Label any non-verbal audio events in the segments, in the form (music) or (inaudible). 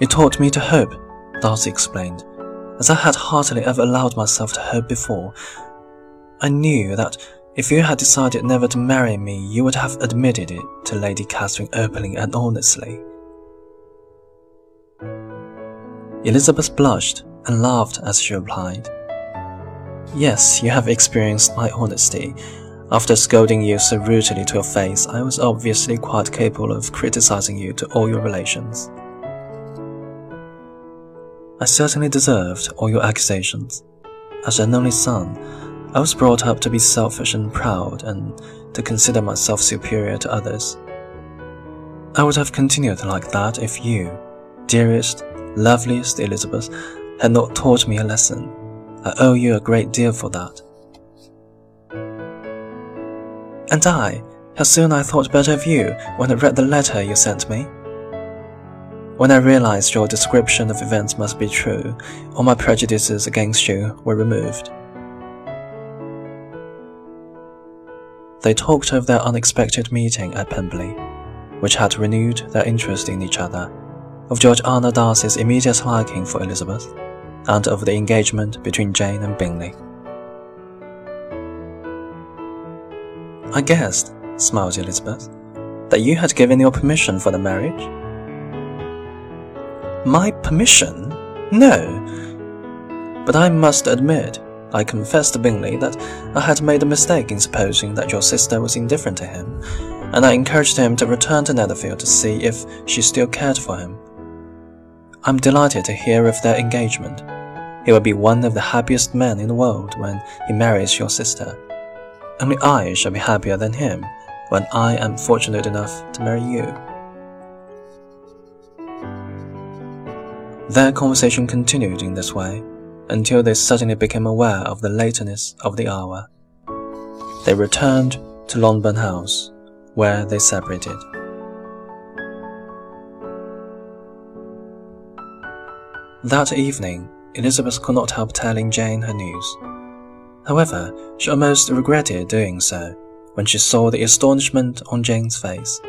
You taught me to hope, Darcy explained, as I had hardly ever allowed myself to hope before. I knew that if you had decided never to marry me, you would have admitted it to Lady Catherine openly and honestly. Elizabeth blushed and laughed as she replied, Yes, you have experienced my honesty. After scolding you so rudely to your face, I was obviously quite capable of criticizing you to all your relations. I certainly deserved all your accusations. As an only son, I was brought up to be selfish and proud and to consider myself superior to others. I would have continued like that if you, dearest, loveliest Elizabeth, had not taught me a lesson. I owe you a great deal for that. And I, how soon I thought better of you when I read the letter you sent me. When I realized your description of events must be true, all my prejudices against you were removed. They talked of their unexpected meeting at Pemberley, which had renewed their interest in each other, of Georgiana Darcy's immediate liking for Elizabeth, and of the engagement between Jane and Bingley. I guessed, smiled Elizabeth, that you had given your permission for the marriage. My permission? No. But I must admit, I confessed to Bingley that I had made a mistake in supposing that your sister was indifferent to him, and I encouraged him to return to Netherfield to see if she still cared for him. I'm delighted to hear of their engagement. He will be one of the happiest men in the world when he marries your sister. Only I shall be happier than him when I am fortunate enough to marry you. Their conversation continued in this way until they suddenly became aware of the lateness of the hour. They returned to Longbourn House, where they separated. That evening, Elizabeth could not help telling Jane her news. However, she almost regretted doing so when she saw the astonishment on Jane's face.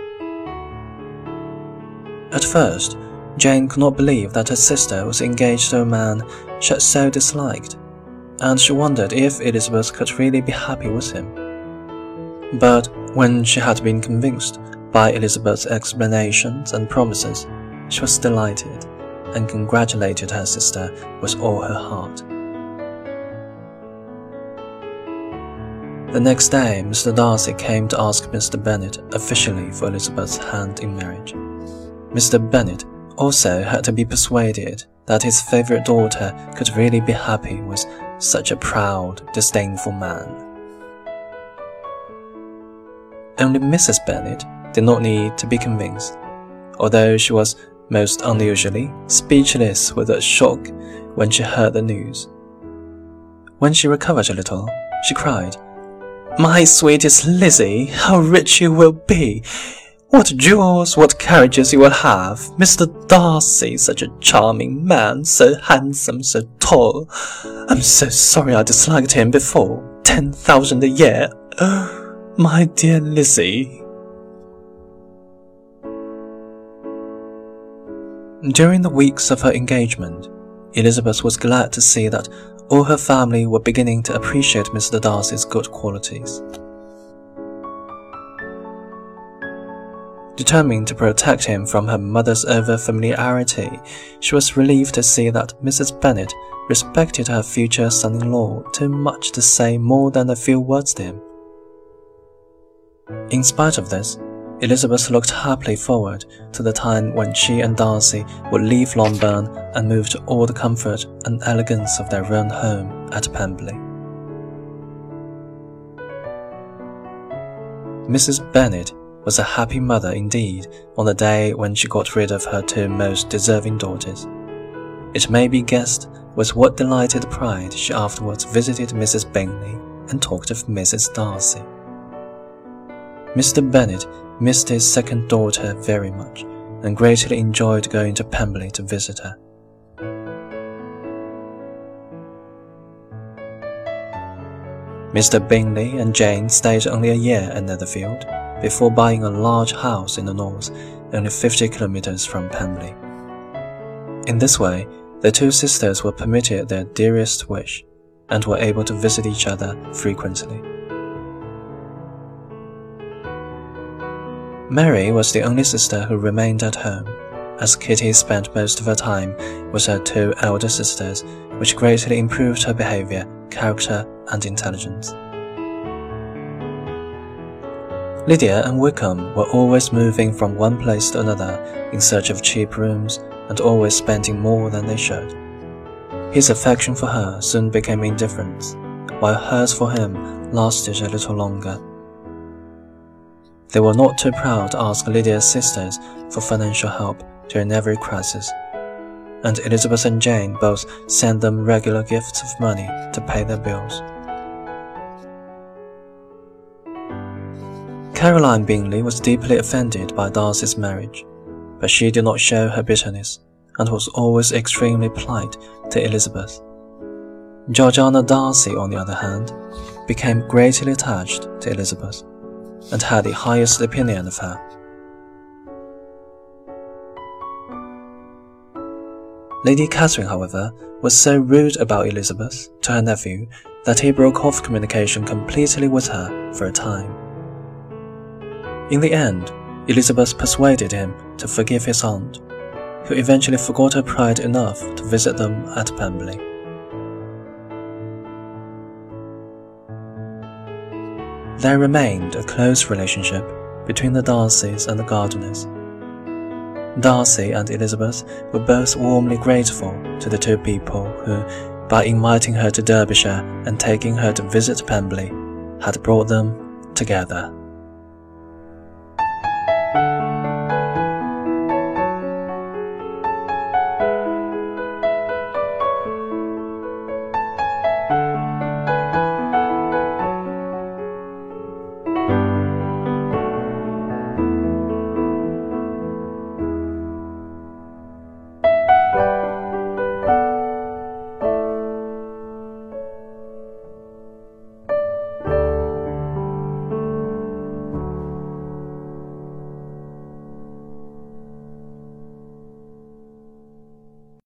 At first, Jane could not believe that her sister was engaged to a man she had so disliked, and she wondered if Elizabeth could really be happy with him. But when she had been convinced by Elizabeth's explanations and promises, she was delighted and congratulated her sister with all her heart. The next day, Mr. Darcy came to ask Mr. Bennet officially for Elizabeth's hand in marriage. Mr. Bennet also had to be persuaded that his favorite daughter could really be happy with such a proud, disdainful man. Only Mrs. Bennet did not need to be convinced, although she was most unusually speechless with a shock when she heard the news. When she recovered a little, she cried, My sweetest Lizzie, how rich you will be! What jewels, what carriages you will have! Mr. Darcy, such a charming man, so handsome, so tall. I'm so sorry I disliked him before. Ten thousand a year. (gasps) my dear Lizzie. During the weeks of her engagement, Elizabeth was glad to see that all her family were beginning to appreciate Mr. Darcy's good qualities. Determined to protect him from her mother's over-familiarity, she was relieved to see that Mrs. Bennet respected her future son-in-law too much to say more than a few words to him. In spite of this, Elizabeth looked happily forward to the time when she and Darcy would leave Longbourn and move to all the comfort and elegance of their own home at Pemberley. Mrs. Bennet was a happy mother indeed on the day when she got rid of her two most deserving daughters. It may be guessed with what delighted pride she afterwards visited Mrs. Bingley and talked of Mrs. Darcy. Mr. Bennet missed his second daughter very much and greatly enjoyed going to Pemberley to visit her. Mr. Bingley and Jane stayed only a year at Netherfield before buying a large house in the north, only 50 kilometers from Pemberley. In this way, the two sisters were permitted their dearest wish and were able to visit each other frequently. Mary was the only sister who remained at home, as Kitty spent most of her time with her two elder sisters, which greatly improved her behavior, character, and intelligence. Lydia and Wickham were always moving from one place to another in search of cheap rooms and always spending more than they should. His affection for her soon became indifference, while hers for him lasted a little longer. They were not too proud to ask Lydia's sisters for financial help during every crisis, and Elizabeth and Jane both sent them regular gifts of money to pay their bills. Caroline Bingley was deeply offended by Darcy's marriage, but she did not show her bitterness and was always extremely polite to Elizabeth. Georgiana Darcy, on the other hand, became greatly attached to Elizabeth and had the highest opinion of her. Lady Catherine, however, was so rude about Elizabeth to her nephew that he broke off communication completely with her for a time. In the end, Elizabeth persuaded him to forgive his aunt, who eventually forgot her pride enough to visit them at Pemberley. There remained a close relationship between the Darcys and the Gardiners. Darcy and Elizabeth were both warmly grateful to the two people who, by inviting her to Derbyshire and taking her to visit Pemberley, had brought them together.